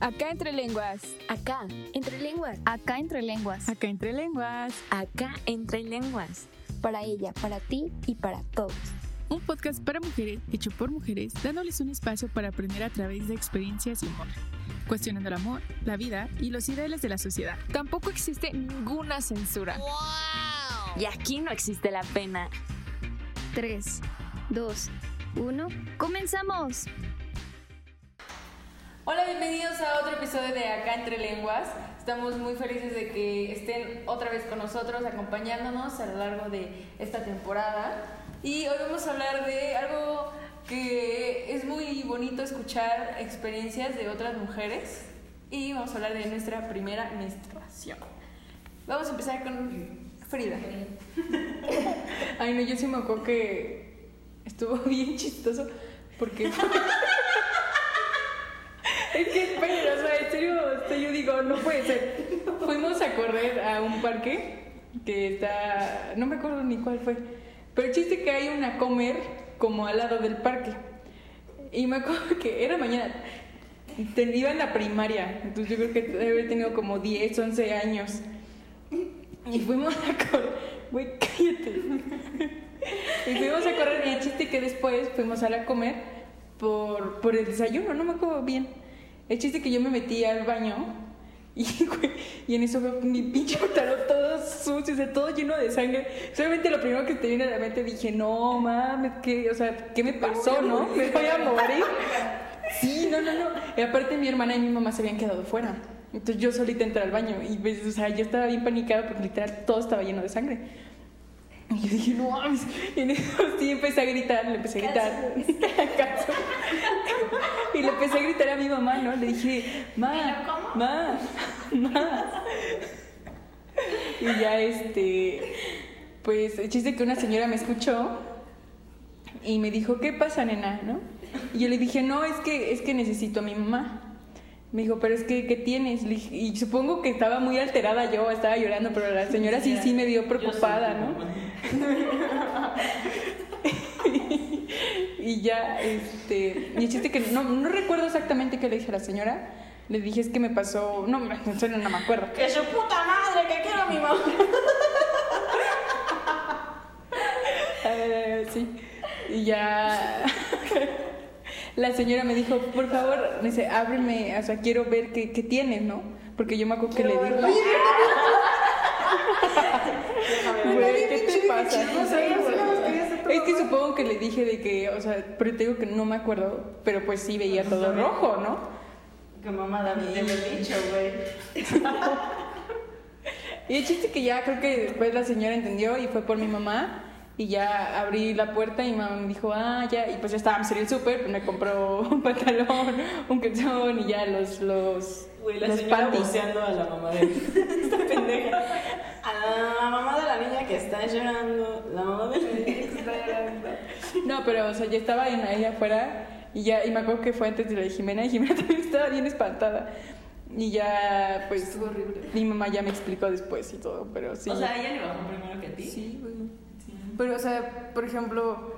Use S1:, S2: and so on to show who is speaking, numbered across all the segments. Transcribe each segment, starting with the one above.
S1: Acá entre lenguas.
S2: Acá, entre lenguas.
S3: Acá entre lenguas.
S1: Acá entre lenguas.
S2: Acá entre lenguas.
S3: Para ella, para ti y para todos.
S1: Un podcast para mujeres, hecho por mujeres, dándoles un espacio para aprender a través de experiencias y humor. Cuestionando el amor, la vida y los ideales de la sociedad. Tampoco existe ninguna censura.
S2: Y aquí no existe la pena.
S3: 3, 2, 1, ¡comenzamos!
S4: Hola, bienvenidos a otro episodio de Acá entre Lenguas. Estamos muy felices de que estén otra vez con nosotros, acompañándonos a lo largo de esta temporada. Y hoy vamos a hablar de algo que es muy bonito escuchar experiencias de otras mujeres. Y vamos a hablar de nuestra primera menstruación. Vamos a empezar con Frida. Ay, no, yo sí me acuerdo que estuvo bien chistoso porque... Es que, esperen, o sea, en serio, este, yo digo, no puede ser. Fuimos a correr a un parque que está, no me acuerdo ni cuál fue, pero el chiste que hay una comer como al lado del parque. Y me acuerdo que era mañana, te- iba en la primaria, entonces yo creo que debe haber tenido como 10, 11 años. Y fuimos a correr, güey, cállate. Y fuimos a correr y el chiste que después fuimos a la comer por, por el desayuno, no me acuerdo bien. El chiste que yo me metí al baño y, y en eso veo mi pinche pantalón todo sucio, o sea, todo lleno de sangre. Solamente lo primero que te viene a la mente dije, no mames, ¿qué, o sea, ¿qué me pasó, no? Me voy a morir. Sí, no, no, no. Y aparte mi hermana y mi mamá se habían quedado fuera. Entonces yo solita entré al baño y, pues, o sea, yo estaba bien panicada porque literal todo estaba lleno de sangre. Y yo dije, no mames. Y en eso sí empecé a gritar, le empecé a gritar. Y le empecé a gritar a mi mamá, ¿no? Le dije, ma, ma, ma. Y ya este, pues el chiste que una señora me escuchó y me dijo, ¿qué pasa, nena? ¿No? Y yo le dije, no, es que, es que necesito a mi mamá. Me dijo, pero es que, ¿qué tienes? Le dije- y supongo que estaba muy alterada yo, estaba llorando, pero la señora sí, sí me dio preocupada, ¿no? y ya, este, y el chiste que no, no recuerdo exactamente qué le dije a la señora. Le dije, es que me pasó, no, en serio no me acuerdo.
S2: ¡Que su puta madre, que quiero a mi mamá!
S4: Eh, sí. Y ya la señora me dijo, por favor, me dice, ábreme, o sea, quiero ver qué, qué tienes, ¿no? Porque yo me acuerdo que le dije. Güey, ¿qué te pasa? Es que supongo que le dije de que, o sea, pero te digo que no me acuerdo, pero pues sí veía todo rojo, ¿no?
S2: Que mamá da haber dicho, güey.
S4: Y el chiste que ya creo que después la señora entendió y fue por mi mamá. Y ya abrí la puerta y mi mamá me dijo, ah, ya. Y pues ya estábamos en el súper, pues me compró un pantalón, un calzón y ya los, los,
S2: Güey, la
S4: los
S2: señora buceando a la mamá de esta pendeja. A la mamá de la niña que está llorando. La mamá de la niña que está llorando.
S4: No, pero o sea, ya estaba en- ahí afuera y ya, y me acuerdo que fue antes de la de Jimena y Jimena también estaba bien espantada. Y ya, pues, mi mamá ya me explicó después y todo, pero sí.
S2: O sea, ella le bajó primero que a ti.
S4: Sí, güey. Pero, o sea, por ejemplo,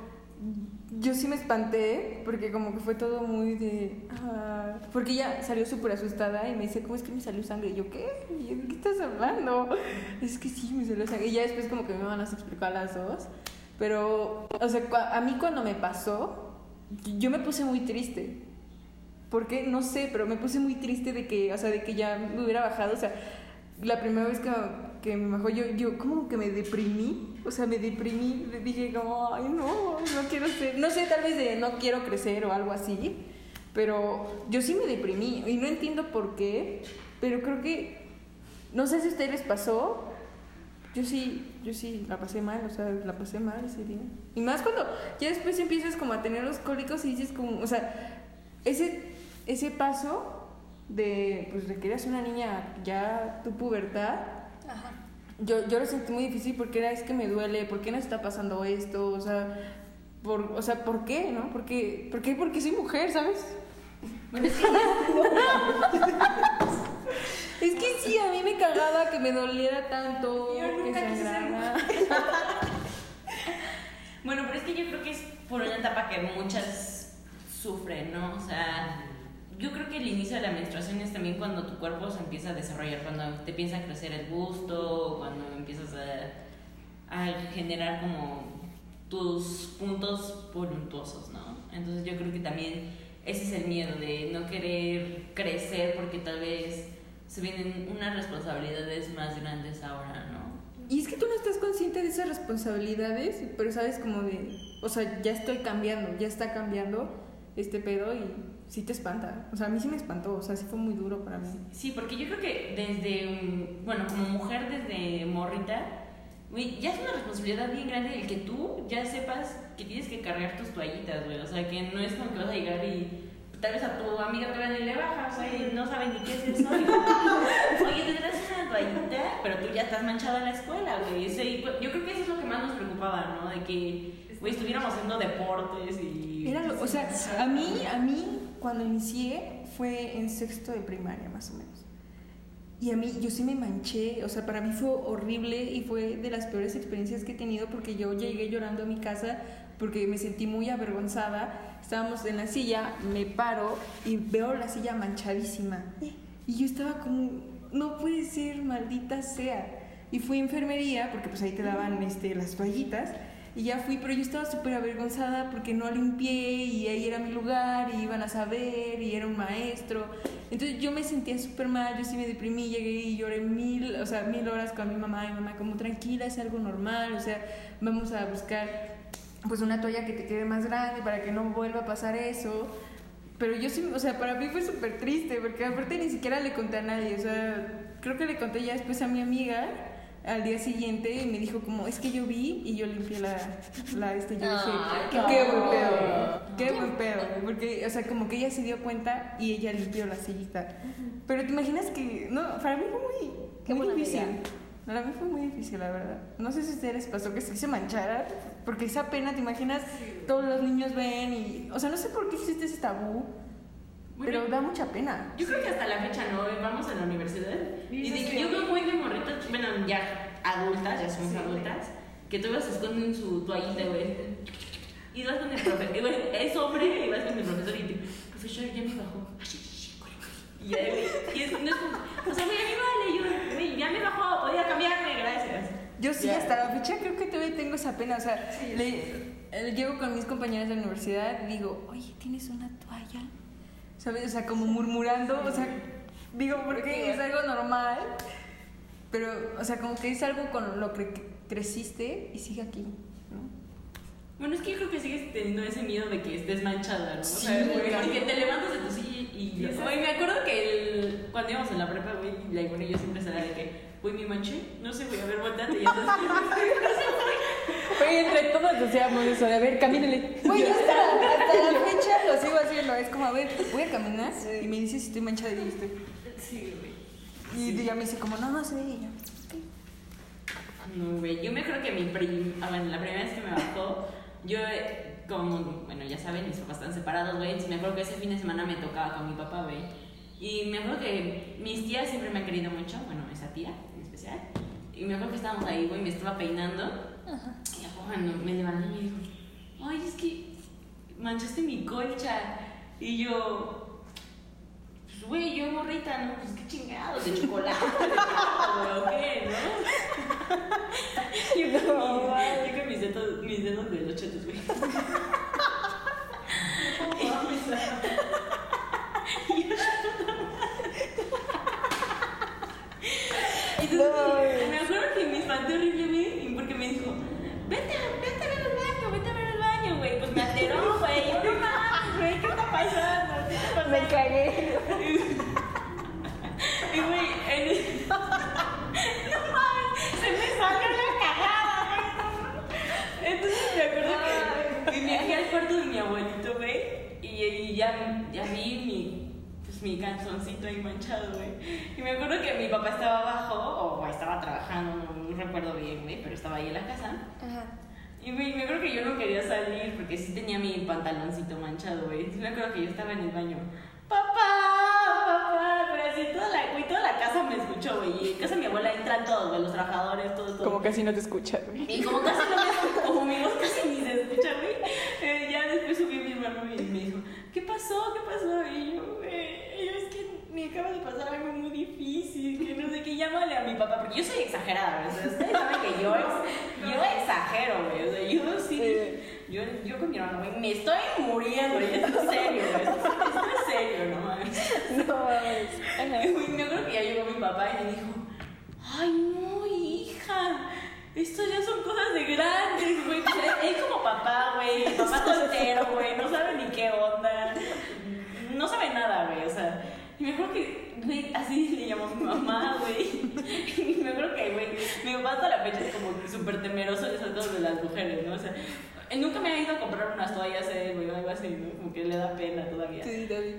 S4: yo sí me espanté porque como que fue todo muy de... ah, porque ella salió súper asustada y me dice, ¿cómo es que me salió sangre? Y yo, ¿qué? ¿De qué estás hablando? Es que sí, me salió sangre. Y ya después como que nos explicó a las dos. Pero, o sea, a mí cuando me pasó, yo me puse muy triste. ¿Por qué? No sé, pero me puse muy triste de que, o sea, de que ya me hubiera bajado. O sea, la primera vez que, que me bajó, yo, yo como que me deprimí. O sea, me deprimí. Dije como, ay, no, no quiero ser. No sé, tal vez de no quiero crecer o algo así. Pero yo sí me deprimí. Y no entiendo por qué. Pero creo que, no sé si a ustedes les pasó. Yo sí, yo sí la pasé mal, o sea, la pasé mal ese día. Y más cuando ya después empiezas como a tener los cólicos y dices como, o sea, ese, ese paso de, pues, de que eras una niña ya tu pubertad, yo, yo lo sentí muy difícil porque era, es que me duele, ¿por qué no está pasando esto? O sea, por, o sea, ¿por qué, no? ¿Por qué? ¿Por qué? Porque soy mujer, ¿sabes? Es que sí, a mí me cagaba que me doliera tanto,
S2: Yo nunca
S4: que
S2: quise ser
S4: sangrara.
S2: Bueno, pero es que yo creo que es por una etapa que muchas sufren, ¿no? O sea, yo creo que el inicio de la menstruación es también cuando tu cuerpo se empieza a desarrollar, cuando te empieza a crecer el busto, cuando empiezas a, a generar como tus puntos voluntuosos, ¿no? Entonces yo creo que también ese es el miedo de no querer crecer porque tal vez se vienen unas responsabilidades más grandes ahora, ¿no?
S5: Y es que tú no estás consciente de esas responsabilidades, pero sabes como de, o sea, ya estoy cambiando, ya está cambiando este pedo y sí te espanta. O sea, a mí sí me espantó, o sea, sí fue muy duro para mí.
S2: Sí, porque yo creo que desde, bueno, como mujer desde morrita, güey, ya es una responsabilidad bien grande el que tú ya sepas que tienes que cargar tus toallitas, güey. O sea, que no es como que vas a llegar y tal vez a tu amiga te y le bajas, o sea, no saben ni qué es eso. Oye, tendrás una toallita, pero tú ya estás manchada en la escuela, güey. Yo creo que eso es lo que más nos preocupaba, ¿no? De que, güey, estuviéramos haciendo deportes y...
S5: Era lo- o sea, a mí, a mí cuando inicié fue en sexto de primaria más o menos. Y a mí, yo sí me manché, o sea, para mí fue horrible y fue de las peores experiencias que he tenido porque yo llegué llorando a mi casa porque me sentí muy avergonzada. Estábamos en la silla, me paro y veo la silla manchadísima. Y yo estaba como, no puede ser, maldita sea. Y fui a enfermería porque pues ahí te daban este, las toallitas. Y ya fui, pero yo estaba súper avergonzada porque no limpié y ahí era mi lugar y iban a saber y era un maestro. Entonces yo me sentía súper mal, yo sí me deprimí, llegué y lloré mil, o sea, mil horas con mi mamá y mamá como tranquila, es algo normal, o sea, vamos a buscar pues una toalla que te quede más grande para que no vuelva a pasar eso. Pero yo sí, o sea, para mí fue súper triste porque aparte ni siquiera le conté a nadie, o sea, creo que le conté ya después a mi amiga al día siguiente me dijo como, es que yo vi y yo limpié la, la este, yo dije, qué,
S2: no.
S5: qué buen pedo, qué buen pedo, porque, o sea, como que ella se dio cuenta y ella limpió la sillita. Pero te imaginas que, no, para mí fue muy,
S6: Qué
S5: muy difícil.
S6: amiga.
S5: Para mí fue muy difícil, la verdad. No sé si a ustedes les pasó que sí se manchara, porque esa pena, te imaginas, todos los niños ven y, o sea, no sé por qué existe ese tabú,
S2: Bueno,
S5: pero da mucha pena.
S2: Yo creo que hasta la fecha no, vamos a la universidad. Y de que yo veo muy de morritas, bueno, ya adultas, ya somos adultas, que todas se esconden su toallita, güey. Y vas con el profesor, es hombre, y vas con el profesor y te, profesor, ya me bajó. Sí, sí, sí. Y y es, no es como, o sea, güey, a mí vale, yo, ya me bajó, podía cambiarme, gracias.
S5: Yo sí, hasta la fecha creo que todavía tengo esa pena. O sea, le- eh, llego con mis compañeras de la universidad y digo, oye, ¿tienes una toalla? ¿Sabes? O sea, como murmurando. O sea, digo, porque es algo normal. Pero, o sea, como que es algo con lo que creciste y sigue aquí, ¿no?
S2: Bueno, es que yo creo que sigues teniendo ese miedo de que estés manchada, ¿no? O sea,
S5: claro.
S2: porque te levantas de tu silla y... Güey, me acuerdo que el, cuando íbamos en la prepa, güey, la y yo siempre se era de que, güey, me manché, no sé, güey, a ver, volteate y entonces...
S5: Oye, entre todos decíamos eso, de a ver, camínale. Güey, hasta la fecha lo sigo haciendo. Es como, a ver, voy a caminar y me dice si estoy manchada y estoy.
S2: sí, güey.
S5: Y ella me dice, como, no, no ve. Y yo,
S2: No, güey, yo me acuerdo que mi prim... ah, bueno, la primera vez que me bajó, yo, eh, como, bueno, ya saben, mis papás están separados, güey, entonces me acuerdo que ese fin de semana me tocaba con mi papá, güey. Y me acuerdo que mis tías siempre me han querido mucho, bueno, esa tía en especial. Y me acuerdo que estábamos ahí, güey, me estaba peinando. Y ya cuando me levanté y me dijo, ay, es que manchaste mi colcha. Y yo, pues, güey, yo morrita, ¿no? Pues qué chingados, de chocolate, ¿o qué, no? Yo con, mi- yo con mis dedos, mis dedos de los chetos, güey. Entonces, me acuerdo que me espanté horrible, güey, porque me dijo, vete, vete a ver el baño, vete a ver el baño, güey. Pues me alteró, güey. Yo, no mames, güey, ¿qué está pasando? ¿Qué está pasando?
S5: Me cagué.
S2: Y güey, en el... No mames, se me salió la cagada, güey. Entonces me acuerdo que me viajé al cuarto de mi abuelito, güey, y, y ya, ya vi mi, pues, mi calzoncito ahí manchado, güey. Y me acuerdo que mi papá estaba abajo, o estaba trabajando, no recuerdo bien, güey, pero estaba ahí en la casa.
S6: Ajá.
S2: Y güey, me acuerdo que yo no quería salir porque sí tenía mi pantaloncito manchado, güey. Entonces me acuerdo que yo estaba en el baño. ¡Papá! ¡Papá! Pero así toda la, güey, toda la casa me escuchó, güey. Y en casa de mi abuela entran todos, güey, los trabajadores, todos, todos.
S5: Como casi no te escucha, güey.
S2: Y como casi no me como mi voz casi ni se escucha, güey. eh, ya después subió mi hermano y me dijo, ¿qué pasó? ¿Qué pasó? Y yo, güey, y yo, es que acaba de pasar algo muy difícil, que no sé qué, llámale a mi papá, porque yo soy exagerada, o sea, ustedes saben que yo, ex- yo exagero, güey, o sea, yo sí, yo, yo con mi hermano, güey, me estoy muriendo, y esto es serio, güey, esto, esto es serio, no mames.
S6: No mames.
S2: Me acuerdo que ya llegó mi papá y me dijo, ay no, hija, esto ya son cosas de grandes, güey. Pues, él- como papá, güey, papá soltero, güey, no sabe ni qué onda, no sabe nada, güey, o sea, y me acuerdo que, güey, así le llamó mi mamá, güey, y me acuerdo que, güey, mi papá hasta la fecha es como súper temeroso de esas de las mujeres, ¿no? O sea, nunca me ha ido a comprar unas toallas, eh, güey, o algo así, ¿no? Como que le da pena todavía.
S5: Sí, David.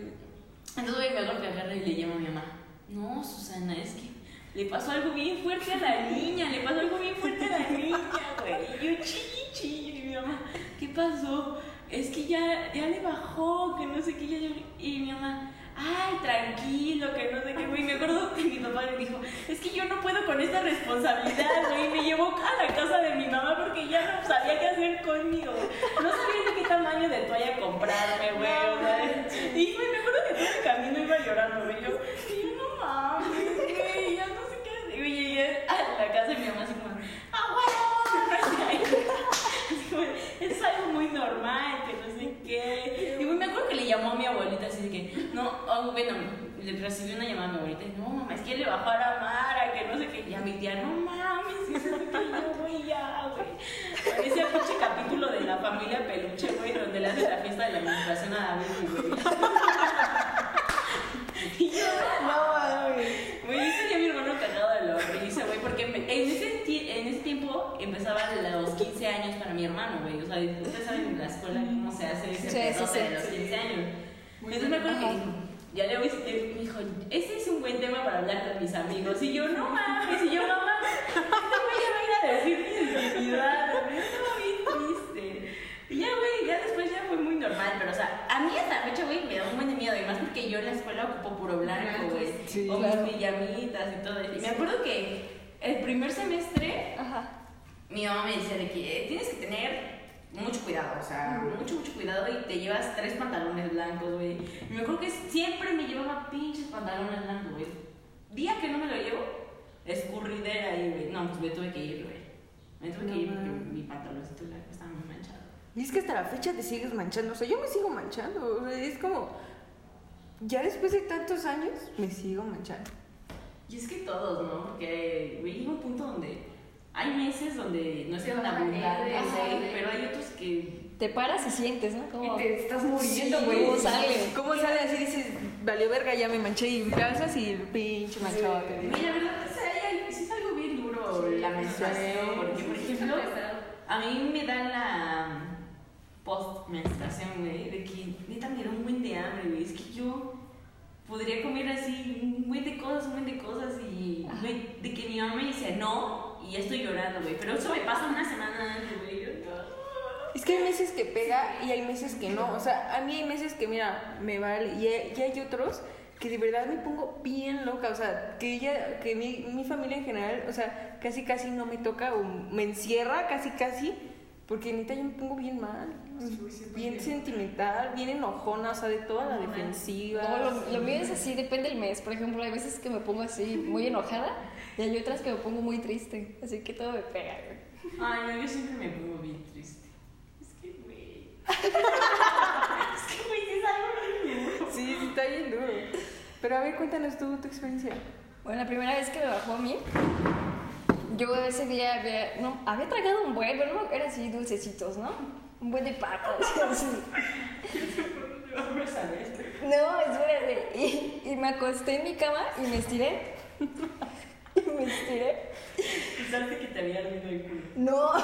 S2: Entonces, güey, me acuerdo que agarra y le llama a mi mamá. No, Susana, es que le pasó algo bien fuerte a la niña, le pasó algo bien fuerte a la niña, güey. Y yo chilli, chilli, y mi mamá, ¿qué pasó? Es que ya, ya le bajó, que no sé qué, ya, ya- Y mi mamá, ay, tranquilo, que no sé qué, güey. Me acuerdo que mi papá le dijo, es que yo no puedo con esta responsabilidad, güey. Y me llevó a la casa de mi mamá porque ya no sabía qué hacer conmigo. No sabía de qué tamaño de toalla comprarme, güey. o sea, y güey, me acuerdo que todo el camino iba llorando, güey. Yo, yo no mames, güey, ya no sé qué hacer. Güey, llegué a la casa de mi mamá así como, ¡ah, como, es algo muy normal, que no sé qué. Y güey, me acuerdo que le llamó a mi abuelita así de que, no, oh, bueno, le recibí una llamada a mi abuelita y no, mamá, es que le bajó a la Mara, que no sé qué. Y a mi tía, no mames, y eso que yo, güey, ya, güey. Parece el pinche capítulo de la familia Peluche, güey, donde le hacen la fiesta de la administración a David, güey. Y yo,
S5: No, mames.
S2: Güey, ese día mi hermano cagado de la risa, güey, porque en, ese, en ese tiempo empezaban los 15 años para mi hermano, güey. O sea, ustedes saben en la escuela se hace ese
S6: Sí, sí,
S2: pedote
S6: sí.
S2: de los 15 años. Entonces me acuerdo que ya le voy a decir, me dijo, ese es un buen tema para hablar con mis amigos. Y yo, no mames, y yo, mamá, ya va a ir a decir intimidades, güey, estaba bien triste. Y ya, güey, ya después ya fue muy normal, pero o sea, a mí hasta la fecha, güey, me da un buen de miedo, y más porque yo en la escuela ocupo puro blanco, güey,
S5: Sí,
S2: o
S6: claro.
S2: mis pijamitas y todo eso. Y me acuerdo que el primer semestre
S6: Ajá.
S2: mi mamá me decía de que tienes que tener mucho cuidado, o sea, mucho, mucho cuidado y te llevas tres pantalones blancos, güey. Me acuerdo que siempre me llevaba pinches pantalones blancos, güey. Día que no me lo llevo, escurridera ahí, güey. No, pues me tuve que ir, güey. Me tuve que ir porque mi pantaloncito blanco estaba muy manchado.
S5: Y es que hasta la fecha te sigues manchando. O sea, yo me sigo manchando. O sea, es como. Ya después de tantos años, me sigo manchando.
S2: Y es que todos, ¿no? Porque, güey, llega un punto donde hay meses donde no es tan abundante, pero hay otros que
S6: Te paras y sientes, ¿no? Como...
S7: Y te estás muriendo,
S6: Sí,
S7: güey.
S6: ¿Cómo sale?
S5: ¿Cómo sale así? Dices, valió verga, ya me manché y calzas y pinche manchado te digo.
S2: Mira, la verdad, o sea, sí es algo bien duro la menstruación, porque, por ejemplo, a mí me da la post-menstruación, güey, de que neta me da un buen de hambre, güey. Es que yo podría comer así un buen de cosas, un buen de cosas y, güey, de que mi mamá me dice no ya estoy llorando, güey. Pero eso me pasa una semana antes, güey. no.
S5: Es que hay meses que pega y hay meses que no. O sea, a mí hay meses que, mira, me vale. Y hay, y hay otros que de verdad me pongo bien loca. O sea, que ella, que mi, mi familia en general, o sea, casi casi no me toca o me encierra casi casi. Porque neta yo me pongo bien mal. Bien sentimental, bien enojona, o sea, de toda la defensiva.
S6: No, lo, lo mío es así, depende del mes. Por ejemplo, hay veces que me pongo así muy enojada y hay otras que me pongo muy triste. Así que todo me pega. güey.
S2: Ay, no, yo siempre me pongo bien triste. Es que, güey. es que, güey, es algo bien duro.
S5: Sí, sí, está bien duro. Pero a ver, cuéntanos tú tu experiencia.
S6: Bueno, la primera vez que me bajó a mí, yo ese día había, no, había tragado un buen, pero no, era así dulcecitos, ¿no? Un buen de papas. así. No, espérate. Y, y me acosté en mi cama y me estiré. Y me estiré.
S2: Pensaste que te había ardido el culo.
S6: No.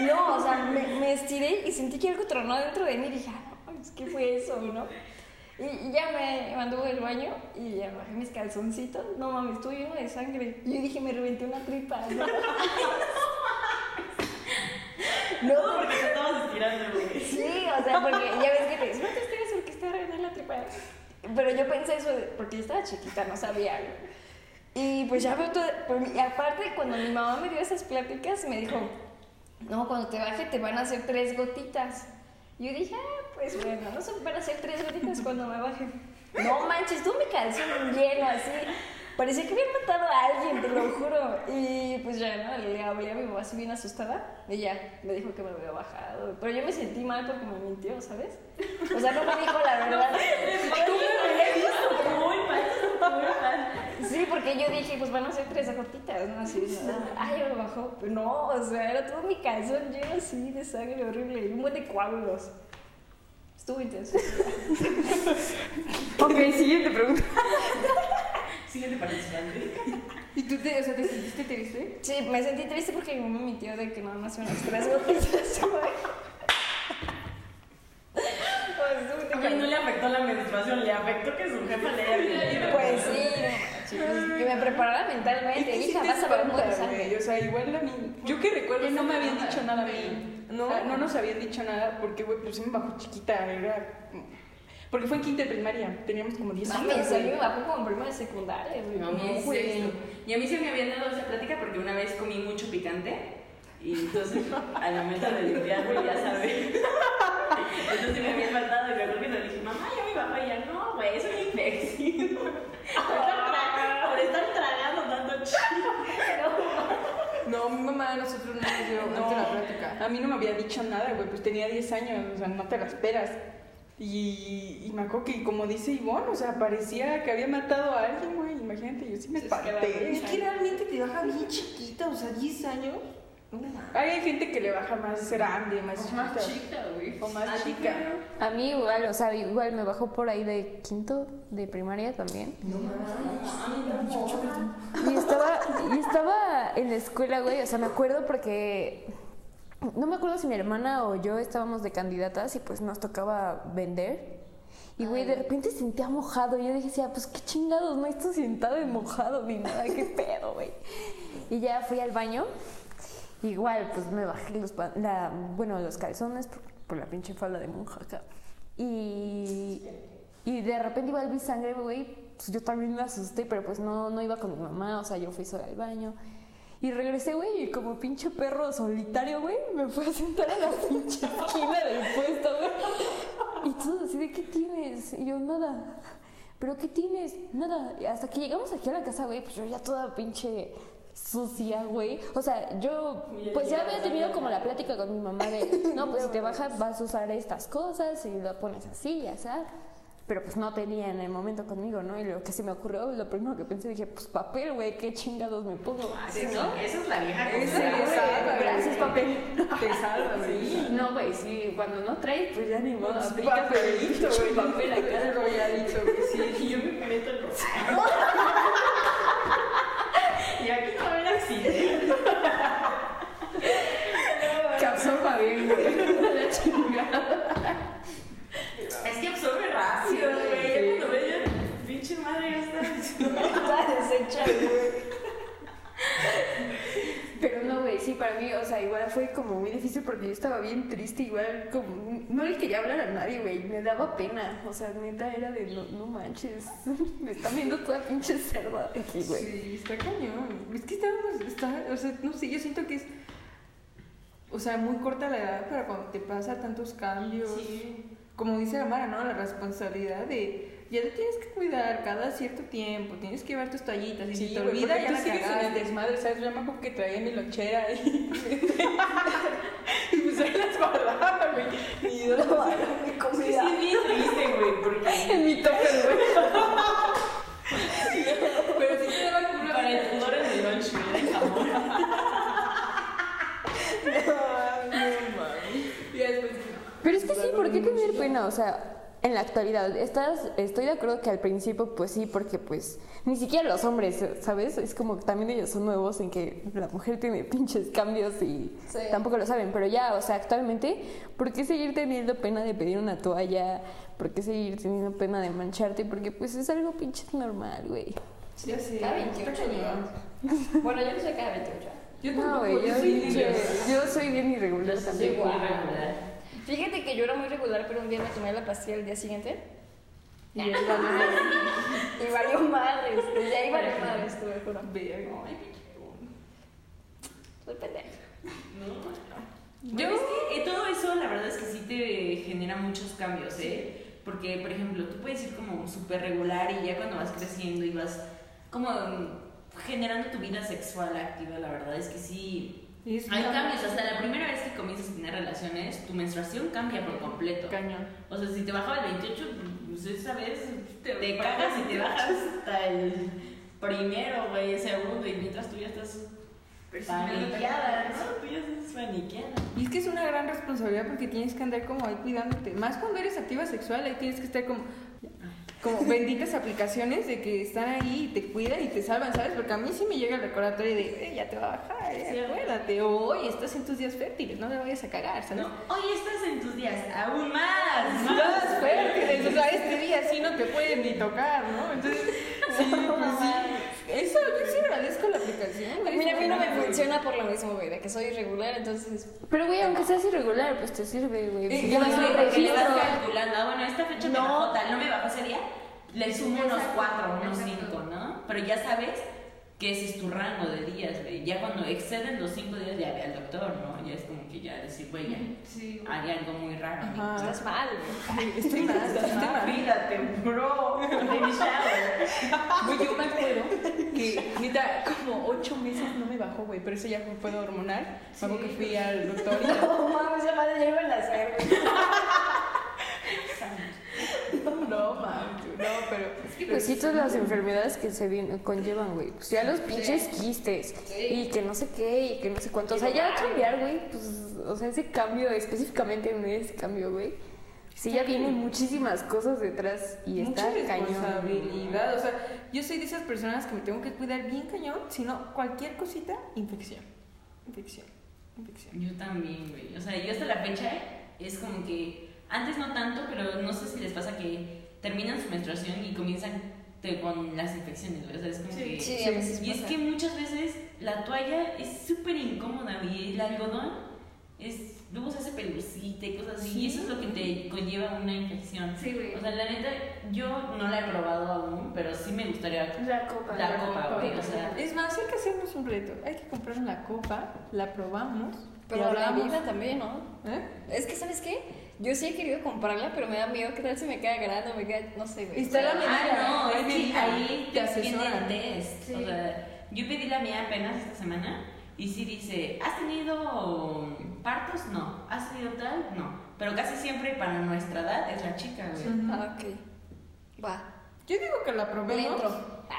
S6: No, o sea, me, me estiré y sentí que algo tronó dentro de mí y dije, ah, no, es que fue eso, ¿no? Y, y ya me mantuve al baño y ya bajé mis calzoncitos. No mames, estuve lleno de sangre. Y yo dije, me reventé una tripa. ¿no?
S2: No, porque te estabas estirando, güey.
S6: Sí, o sea, porque ya ves que te dicen, no te estires porque está reventando la tripa. Pero yo pensé eso porque yo estaba chiquita, no sabía. Y pues ya veo todo. Y aparte, cuando mi mamá me dio esas pláticas, me dijo, no, cuando te baje te van a hacer tres gotitas. Y yo dije, ah, pues bueno, no se van a hacer tres gotitas cuando me baje.
S7: No manches, tú me calzón lleno así. Parecía que habían matado a alguien, te lo juro. Y pues ya, ¿no? Le hablé a mi mamá así bien asustada. Y ya, me dijo que me había bajado. Pero yo me sentí mal porque me mintió, ¿sabes? O sea, no me dijo la verdad.
S2: Tú me visto muy mal, muy mal.
S7: Sí, porque yo dije, pues van a ser tres gotitas, ¿no? Así, ¿no? Ay, me bajó. Pero no, o sea, era todo mi calzón lleno así de sangre horrible. Y un buen de coágulos. Estuvo intenso.
S5: Ok, siguiente pregunta.
S2: Siguiente participante.
S5: ¿Y tú te, o sea, te sentiste triste?
S7: Sí, me sentí triste porque mi mamá me mintió de que nada más unas tres gotitas. Pues,
S2: Oye, no le afectó la menstruación, le afectó que su jefa le haya mentido.
S7: Pues sí, no manches, que me preparara mentalmente.
S5: Es sí
S7: Hija, vas a ver sangre.
S5: güey, O sea, igual a mí. Yo que recuerdo, no me habían dicho nada a mí.
S7: No.
S5: O sea, no nos habían dicho nada porque, güey, pues sí me bajó chiquita. Era. Porque fue en quinta de primaria. Teníamos como 10 años.
S7: A mí
S5: güey.
S7: me bajó como en primera de secundaria, güey.
S2: No, a mí
S7: No,
S2: es
S7: güey.
S2: sexto. Y a mí se me habían dado esa plática porque una vez comí mucho picante. Y entonces, al momento de limpiar, güey, ya sabes. Entonces me había faltado y me acuerdo que le dije, mamá, ya me bajó. Y ella, no, güey, es una infección. Por estar, tra- por estar tragando tanto chido.
S5: No, mi mamá a nosotros no nos dio
S2: No.
S5: la plática. A mí no me había dicho nada, güey, pues tenía 10 años, o sea, no te la esperas. Y, y me acuerdo que, como dice Ivonne, o sea, parecía que había matado a alguien, güey. Imagínate, yo sí me espanté.
S4: Es que realmente te baja bien chiquita, o sea, 10 años. No.
S5: Hay gente que le baja más grande, más
S2: O más chica, güey.
S5: O más
S2: ¿A ti,
S5: chica.
S7: A mí igual, o sea, igual me bajó por ahí de quinto de primaria también. Y estaba, y estaba en la escuela, güey, o sea, me acuerdo porque no me acuerdo si mi hermana o yo estábamos de candidatas y pues nos tocaba vender. Y güey, de repente sentía mojado y yo decía, pues qué chingados, no estoy sentado y mojado ni nada, qué pedo, güey. Y ya fui al baño. Igual, pues me bajé los, la, bueno, los calzones por, por la pinche falda de monja acá. Y, y de repente igual vi sangre, güey. Pues yo también me asusté, pero pues no, no iba con mi mamá, o sea, yo fui sola al baño. Y regresé, güey, y como pinche perro solitario, güey, me fui a sentar a la pinche esquina del puesto, güey. Y todos así de, ¿qué tienes? Y yo, nada. ¿Pero qué tienes? Nada. Y hasta que llegamos aquí a la casa, güey, pues yo ya toda pinche sucia, güey. O sea, yo pues ya había tenido como la plática con mi mamá de, no, pues si te bajas vas a usar estas cosas y lo pones así, ya sabes. Pero pues no tenía en el momento conmigo, ¿no? Y lo que se me ocurrió, lo primero que pensé, dije, pues papel, güey, qué chingados me pongo.
S2: Ah, sí, ¿no? Esa es la vieja
S5: es salva,
S7: Gracias, papel.
S5: Te salva, güey.
S7: No, güey, sí, cuando no traes, pues ya ni modo.
S5: Papelito, güey.
S7: Papel acá.
S5: Enrolladito, güey, sí.
S2: Y yo me meto el rosario. y aquí no va a haber accidente.
S7: Que absorba bien, güey. La chingada.
S2: Es que absorbe rápido, güey. Ya Cuando ve ya, pinche madre, ya está.
S7: Está deshecha, güey. Pero no, güey, sí, para mí, o sea, igual fue como muy difícil porque yo estaba bien triste, igual como, no le quería hablar a nadie, güey, me daba pena, o sea, neta era de, no, no manches, me están viendo toda pinche cerda aquí, güey.
S5: Sí, está cañón. Es que estábamos, está, o sea, no sé, yo siento que es, o sea, muy corta la edad para cuando te pasa tantos cambios.
S2: Sí.
S5: Como dice la Mara, ¿no? La responsabilidad de, ya te tienes que cuidar cada cierto tiempo, tienes que llevar tus toallitas y si te
S4: güey,
S5: olvida ya
S4: tú
S5: la
S4: sigues en el desmadre, ¿sabes? Yo me acuerdo que traía mi lonchera y, y pues ahí las guardaba, güey. Y yo,
S7: mi
S2: Sí,
S7: comida.
S2: sí, bien triste, güey, porque
S7: En mi topper, güey.
S4: pero sí te daba culo.
S2: para el pudor en el lunch, güey, de jamón.
S4: Y ya después,
S7: Pero es que sí, ¿por qué tener pena? O sea, en la actualidad, estás, estoy de acuerdo que al principio, pues sí, porque pues ni siquiera los hombres, ¿sabes? Es como que también ellos son nuevos en que la mujer tiene pinches cambios y
S6: Sí.
S7: tampoco lo saben. Pero ya, o sea, actualmente, ¿por qué seguir teniendo pena de pedir una toalla? ¿Por qué seguir teniendo pena de mancharte? Porque pues es algo pinches normal, güey.
S5: Ya sé.
S7: Cada 28
S5: está cañón.
S7: años. Bueno, yo no soy cada 28.
S5: Yo
S7: No,
S5: tampoco,
S7: güey, yo,
S5: yo soy
S7: pinche- yo soy bien irregular
S2: Yo
S7: también.
S2: soy muy regular.
S7: Fíjate que yo era muy regular, pero un día me tomé la pastilla el día siguiente.
S5: Y valió madre.
S7: Y valió madres. Desde ahí valió madres, lo juro.
S5: Verga.
S7: Soy pendeja.
S2: Yo es que todo eso, la verdad es que sí te genera muchos cambios, ¿eh? porque, por ejemplo, tú puedes ir como súper regular y ya cuando vas creciendo y vas como generando tu vida sexual activa, la verdad es que sí. Hay cambios, hasta la primera vez que comienzas a tener relaciones, tu menstruación cambia por completo.
S5: Cañón.
S2: O sea, si te bajaba el 28, pues esa vez te, cagas y te bajas hasta el primero, güey, segundo, y mientras tú ya estás paniqueada, ¿no? Tú ya estás paniqueada.
S5: Y es que es una gran responsabilidad porque tienes que andar como ahí cuidándote. Más cuando eres activa sexual, ahí tienes que estar como, como benditas aplicaciones de que están ahí y te cuidan y te salvan, ¿sabes? Porque a mí sí me llega el recordatorio de, "Eh, ya te va a bajar, eh,
S2: Sí.
S5: acuérdate. O hoy estás en tus días fértiles, no le vayas a cagar, ¿sabes?
S2: No, hoy estás en tus días aún más.
S5: Días fértiles, o sea, este día sí no te pueden ni tocar, ¿no? Entonces, sí, pues sí. Eso, yo sí agradezco la aplicación. güey.
S6: Mira, a mí no me funciona por lo mismo, güey, de que soy irregular, entonces...
S7: Pero, güey, aunque seas irregular, pues te sirve, güey.
S5: Eh,
S7: Llevas
S5: no,
S2: porque le vas
S7: registro.
S2: calculando, ah, bueno, esta fecha me
S6: No.
S2: bajó tal, no me bajó ese día, le sumo unos cuatro, unos cinco, ¿no? Pero ya sabes que ese es tu rango de días, güey. Ya cuando exceden los cinco días, ya ve al doctor, ¿no? Ya es como que ya decir, güey, ya
S7: Sí,
S2: hay algo muy raro.
S5: Ajá.
S6: Estás mal, güey.
S5: Estoy mal, estoy mal.
S2: Bro.
S5: Güey, yo me acuerdo que, neta, como ocho meses no me bajó, güey, pero eso ya fue hormonal. Me acuerdo que fui al doctor y
S6: No mames, esa madre ya iba a nacer, güey.
S5: No, mames, no, pero.
S7: Y pues sí, todas las enfermedades que se vienen, conllevan, güey. Pues ya los pinches quistes. Y que no sé qué, y que no sé cuánto. O sea, ya cambiar, güey, pues, o sea, ese cambio, específicamente en ese cambio, güey. Sí, ya vienen muchísimas cosas detrás y está
S5: Mucha
S7: cañón.
S5: responsabilidad. O sea, yo soy de esas personas que me tengo que cuidar bien cañón, si no, cualquier cosita, infección. Infección. Infección.
S2: Yo también, güey. O sea, yo hasta la fecha es como que. Antes no tanto, pero no sé si les pasa que terminan su menstruación y comienzan te- con las infecciones, sea, es como que.
S6: Sí, a veces
S2: Y es que muchas veces la toalla es súper incómoda, y El algodón es. Luego se hace pelucita y cosas así. Y eso es lo que te conlleva una infección.
S7: Sí, güey.
S2: O sea, la neta, yo no la he probado aún, pero sí me gustaría.
S7: La copa.
S2: La copa, güey. O sea,
S5: Es más, hay que hacernos un reto. Hay que comprar una copa, la probamos.
S6: Pero
S5: y
S6: la
S5: hablamos.
S6: vida también, ¿no?
S5: ¿Eh?
S6: Es que, ¿sabes qué? Yo sí he querido comprarla, pero me da miedo. ¿Qué tal si me queda grande o me queda, no sé, güey?
S5: Está la
S2: Ah, no, es que ahí
S5: te asesoran.
S2: test.
S7: Sí.
S2: O sea, yo pedí la mía apenas esta semana y sí dice, ¿has tenido partos? No. ¿Has tenido tal? No. Pero casi siempre para nuestra edad es la chica, güey.
S6: Ah, ok. Va.
S5: Yo digo que la probemos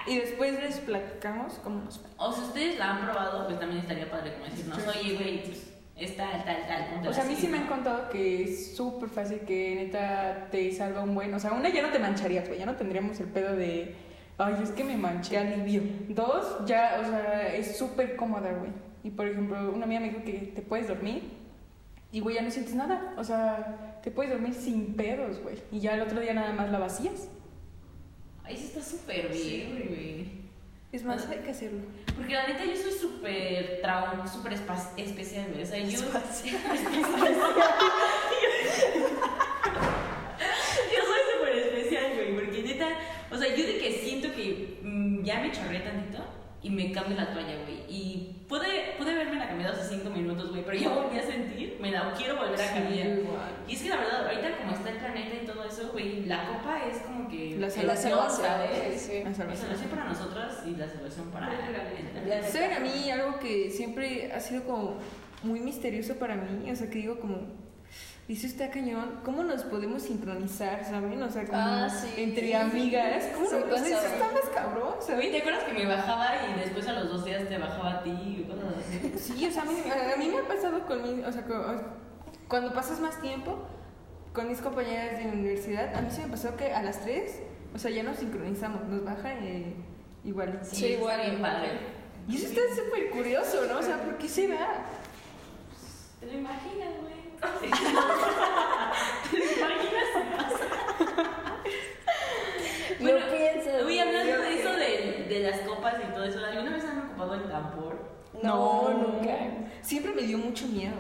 S5: y después les platicamos cómo nos fue.
S2: O si ustedes la han probado, pues también estaría padre como decirnos, oye, güey, pues es tal, tal, tal.
S5: O sea, a mí sí me han contado que es súper fácil, que neta te salva un buen. O sea, una ya no te mancharías, güey, ya no tendríamos el pedo de. Ay, es que me manché, alivio. Dos, ya, o sea, es súper cómoda, güey. Y por ejemplo, una amiga me dijo que te puedes dormir y, güey, ya no sientes nada. O sea, te puedes dormir sin pedos, güey. Y ya el otro día nada más la vacías.
S2: Ay, eso está súper bien, güey.
S5: Es más, hay que hacerlo.
S2: Porque la neta yo soy súper trauma, súper especial. O sea, yo... Yo soy súper especial, güey, porque neta, o sea, yo de que siento que mm, ya me chorré tantito y me cambio la toalla, güey. Y pude, pude haberme la cambiado hace cinco minutos, güey, pero ya volví a sentir, me la quiero volver a cambiar. Y es que la verdad, ahorita como está el planeta y todo eso, güey, la copa es como que
S5: La salvación,
S2: ¿sabes?
S6: Sí, sí.
S5: La
S2: La
S5: salvación.
S2: para nosotras y la salvación para.
S5: ¿Saben a mí algo que siempre ha sido como muy misterioso para mí? O sea, que digo como, dice está cañón, ¿cómo nos podemos sincronizar, saben? O sea, como
S6: Ah, sí.
S5: entre amigas, ¿cómo
S6: Sí,
S5: no? O sea,
S6: pasa,
S5: eso está más cabrón, ¿sabes?
S2: ¿te acuerdas que me bajaba y después a los dos días te bajaba a ti y cosas así?
S5: Sí, o sea, a mí, a mí me ha pasado con mi, o sea, cuando pasas más tiempo con mis compañeras de la universidad, a mí se me pasó que a las 3, o sea, ya nos sincronizamos, nos baja eh, igual.
S6: Sí, igual,
S2: bien
S6: igual.
S2: padre.
S5: Y eso está súper curioso, ¿no? O sea, ¿por qué se da?
S2: ¿Te lo imaginas? ¿Te lo imaginas?
S6: No piensas,
S2: Uy, hablando de eso de, de las copas y todo eso, ¿alguna vez han ocupado el tambor?
S6: No, nunca.
S5: Siempre me dio mucho miedo.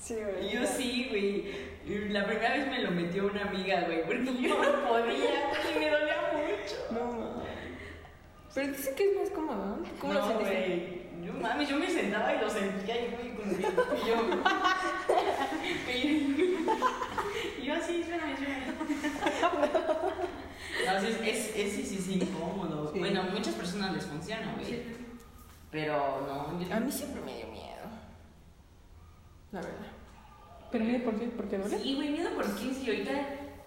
S6: Sí, güey.
S2: Yo sí, güey. La primera vez me lo metió una amiga, güey, porque yo no podía y me dolía mucho.
S5: No, mames. Pero dice que es más cómodo, ¿no? ¿Cómo lo
S2: no,
S5: sentiste?
S2: Yo, mami, yo me sentaba y lo sentía y, con mi... Y yo... y yo así, espérame, espérame. sea, es, es, es, sí, sí, sí, incómodo.
S4: Sí.
S2: Bueno, a muchas personas les funciona, güey. Pero no, yo
S5: A mí siempre me dio miedo. La verdad.
S4: Pero mire, ¿por qué? ¿Por qué duele?
S2: Sí, güey, miedo porque si ahorita,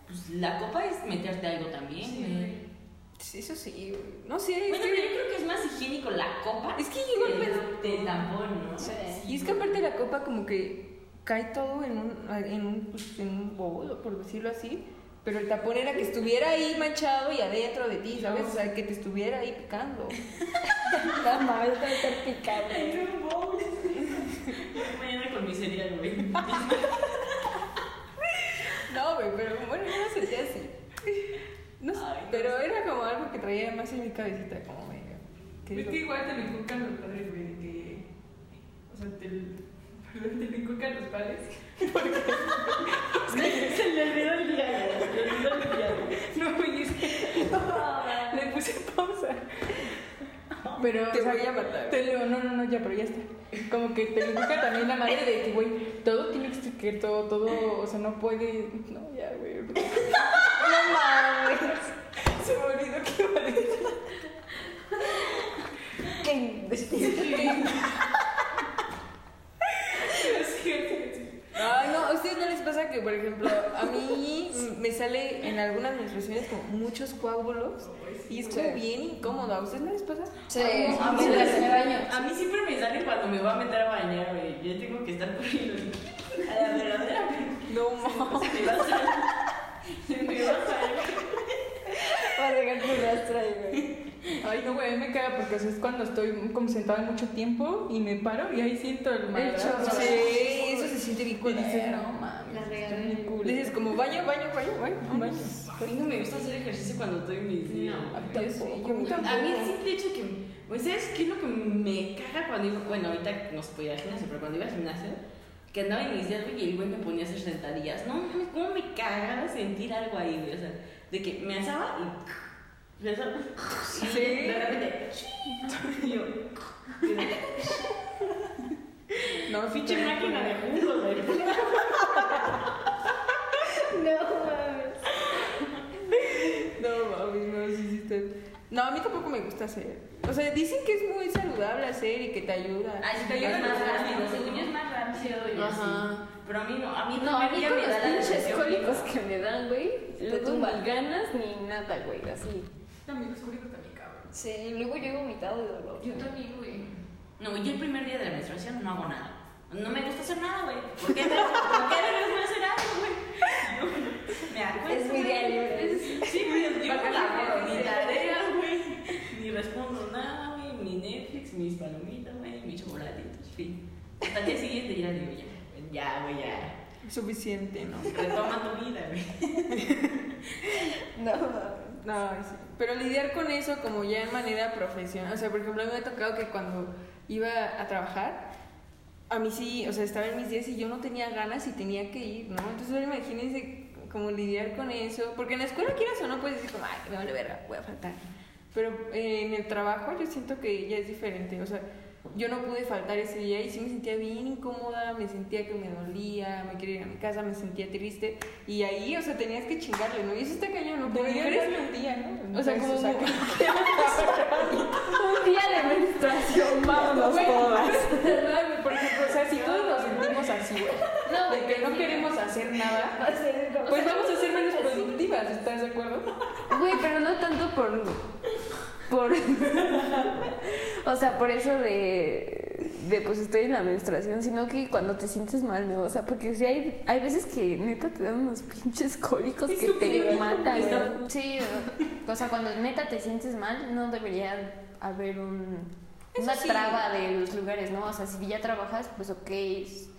S2: pues la copa es meterte algo también, güey.
S5: Sí, eso sí. No sé, es
S2: Bueno,
S5: que-
S2: pero yo creo que es más higiénico la copa.
S5: Es que llegó el.
S2: Del tampón, ¿no?
S5: Sí. Y es que aparte la copa como que cae todo en un, en un, pues, en un bowl, por decirlo así. Pero el tapón era que estuviera ahí manchado y adentro de ti, ¿sabes? O sea, que te estuviera ahí picando.
S7: La madre está estar picando.
S2: Mañana con mi cereal, güey.
S5: No, güey, pero bueno, yo lo sentía así. No sé,
S2: Ay, no
S5: pero era como algo que traía más en mi cabecita, como venga. ¿qué
S4: Es que igual te lo inculcan los padres, güey, de que. O sea, te, perdón, te lo inculcan los padres.
S2: Se le olvidó el día, se le olvidó el día.
S4: No, güey, es que. Le puse pausa. Pero.
S5: Te
S4: o sea,
S5: voy a matar.
S4: Te lo, no, no, no, ya, pero ya está. Como que te inculca también la madre de que, güey, todo tiene que ser todo, todo, o sea, no puede. No, ya, güey.
S5: No mames.
S4: Se me olvidó que iba a decir.
S5: Qué imbécil. Ay, no, ¿a ustedes no les pasa que, por ejemplo, a mí me sale en algunas menstruaciones como muchos coágulos y es como bien incómodo? ¿A ustedes no les pasa?
S7: Sí,
S2: A
S7: a
S2: mí,
S7: me baño.
S2: a mí siempre me sale cuando me voy a meter a bañar, güey. Yo tengo que estar corriendo. A la verdadera.
S5: No mames.
S2: Me va a salir. Me va a salir.
S7: Voy a dejar tu rastro ahí, güey.
S4: Ay, no, güey, a mí me caga porque o sea, es cuando estoy como sentada mucho tiempo y me paro y ahí siento el
S7: chorro.
S5: Sí, eso se siente bien
S4: Y dices, no mames.
S7: La
S4: cool.
S5: Dices como baño, baño, baño, baño, baño.
S2: A mí no me gusta hacer ejercicio cuando estoy en mis días.
S5: Yo sí, yo tampoco.
S2: A mí sí, de hecho, que. Pues, ¿sabes qué es lo que me caga cuando iba? Bueno, ahorita no se podía ir al gimnasio, pero cuando iba al gimnasio, que andaba en mis días, güey, y el güey me ponía a hacer sentadillas. No mames, cómo me cagaba sentir algo ahí, güey. O sea, de que me asaba y. Le asaba, y
S5: Sí.
S2: de repente. Y yo.
S5: No,
S2: Pinche máquina de jugo, güey.
S7: No mames,
S5: no, sí, sí está. No, a mí tampoco me gusta hacer. O sea, dicen que es muy saludable hacer y que te ayuda.
S2: Ay,
S5: te
S2: es
S5: ayuda
S2: más
S5: los
S2: rápido, según yo es más rápido y
S5: Ajá.
S2: así. Pero a mí no, a mí
S7: No, a mí con
S2: me
S7: los
S2: da la
S7: pinches cólicos que me dan, güey. Luego ni ganas ni nada, güey, así.
S4: Amigos, cólicos también, cabrón.
S7: Sí, luego yo he vomitado de dolor.
S2: Yo también, güey. No, yo el primer día de la menstruación no hago nada. No me gusta hacer nada, güey. ¿Por qué, ¿Por qué debes no hacer algo, güey? No, Me acuerdo.
S7: Es mi día libre.
S2: Sí, güey. Yo hago
S4: sí.
S2: ni tareas, güey. Ni respondo nada, güey. Mi Netflix, mis palomitas, güey. Mis chocolatitos, fin. Hasta el día siguiente ya digo, ya. Ya, güey, ya.
S5: Suficiente, ¿no?
S2: Retoma tu vida, güey.
S7: No.
S5: No, sí. Pero lidiar con eso como ya en manera profesional. O sea, por ejemplo, a mí me ha tocado que cuando iba a trabajar, a mí sí, o sea, estaba en mis días y yo no tenía ganas y tenía que ir, ¿no? Entonces ahora imagínense como lidiar con eso. Porque en la escuela quieras o no puedes decir como, ay, me vale verga, voy a faltar. Pero eh, en el trabajo yo siento que ya es diferente. O sea, yo no pude faltar ese día y sí me sentía bien incómoda, me sentía que me dolía, me quería ir a mi casa, me sentía triste. Y ahí, o sea, tenías que chingarle, ¿no? Y eso está cañón, ¿no? Porque
S4: darle un día, ¿no?
S5: o sea, como
S7: Un día de menstruación, vámonos
S4: Güey,
S7: todas.
S4: Por ejemplo, o sea, si todos nos sentimos así, güey,
S7: No,
S4: de que no queremos hacer nada, pues vamos a ser menos productivas, ¿estás de acuerdo?
S7: Güey, pero no tanto por. Por. o sea, por eso de. De pues estoy en la menstruación, sino que cuando te sientes mal, ¿no? O sea, porque sí hay, hay veces que neta te dan unos pinches cólicos que te matan, güey. Sí, o sea, cuando neta te sientes mal, no debería haber un. Una
S5: sí.
S7: traba de los lugares, ¿no? O sea, si ya trabajas, pues ok, es-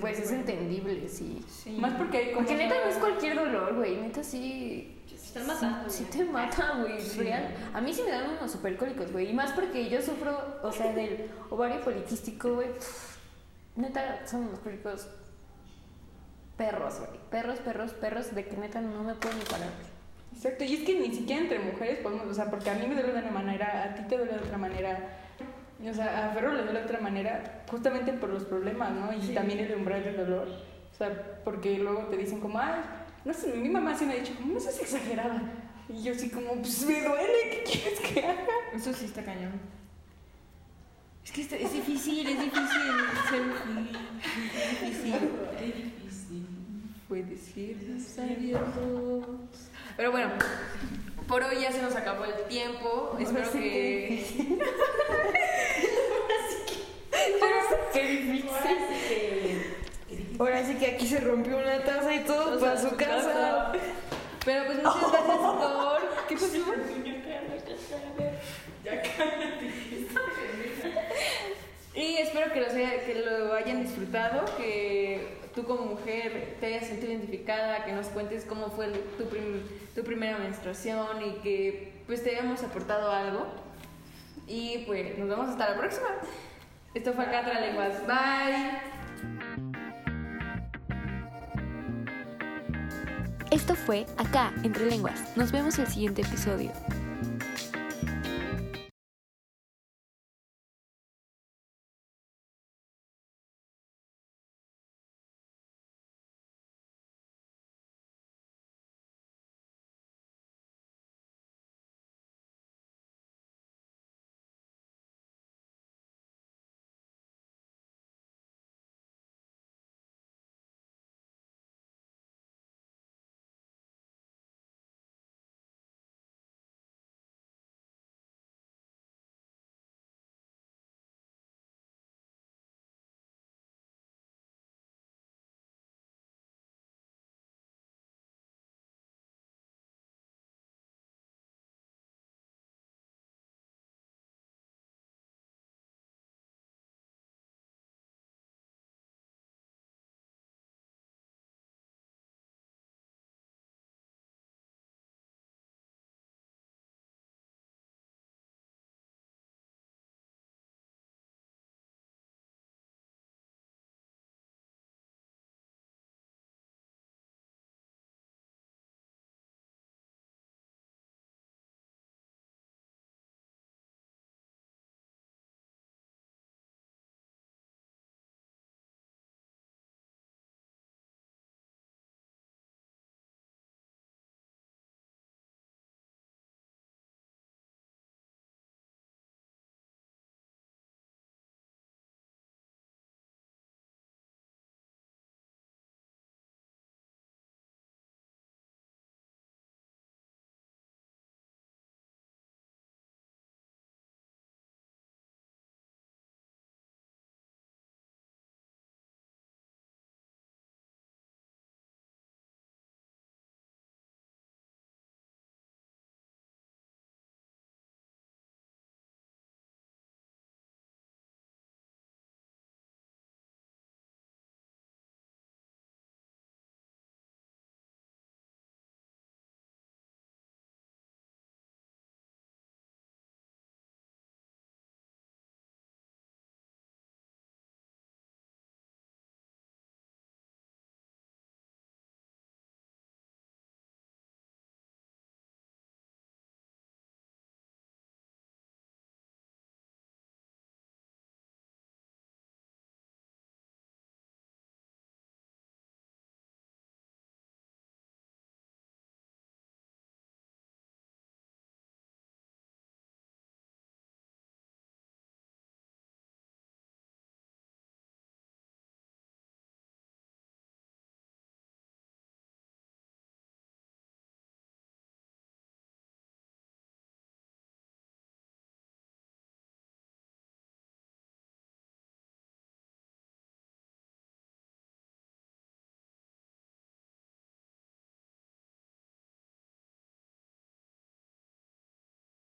S7: pues es entendible, sí.
S5: Sí.
S4: Más porque hay como...
S7: Porque neta no es cualquier dolor, güey. Neta sí.
S2: Están matando,
S7: Sí,
S2: güey.
S7: te mata, güey. Real. A mí sí me dan unos supercólicos, güey. Y más porque yo sufro, o sea, del ovario poliquístico, güey. Neta, son unos cólicos perros, güey. Perros, perros, perros, de que neta no me puedo ni parar.
S4: Exacto, y es que ni siquiera entre mujeres podemos, o sea, porque a mí me duele de una manera, a ti te duele de otra manera, o sea, a Ferro le duele de otra manera, justamente por los problemas, ¿no? Y también el umbral del dolor, o sea, porque luego te dicen como, ay, no sé, mi mamá sí me ha dicho, no seas exagerada,
S7: Y yo así como, pues me duele, ¿qué quieres que haga?
S5: Eso sí está cañón. Es que está- es difícil, es difícil ser. Es difícil.
S2: Es difícil.
S5: Ser abiertos. Pero bueno, por hoy ya se nos acabó el tiempo. Espero
S7: sí
S5: que.
S7: Qué difícil. Ahora sí que aquí se rompió una taza y todo para su casa.
S5: Pero pues muchas gracias por. ¿Qué pasó? Y espero que, los haya- que lo hayan disfrutado, que tú como mujer te hayas sentido identificada, que nos cuentes cómo fue tu, prim- tu primera menstruación y que pues te hayamos aportado algo. Y pues nos vemos hasta la próxima. Esto fue acá Lenguas. Bye.
S3: Esto fue Acá, Entre Lenguas. Nos vemos el siguiente episodio.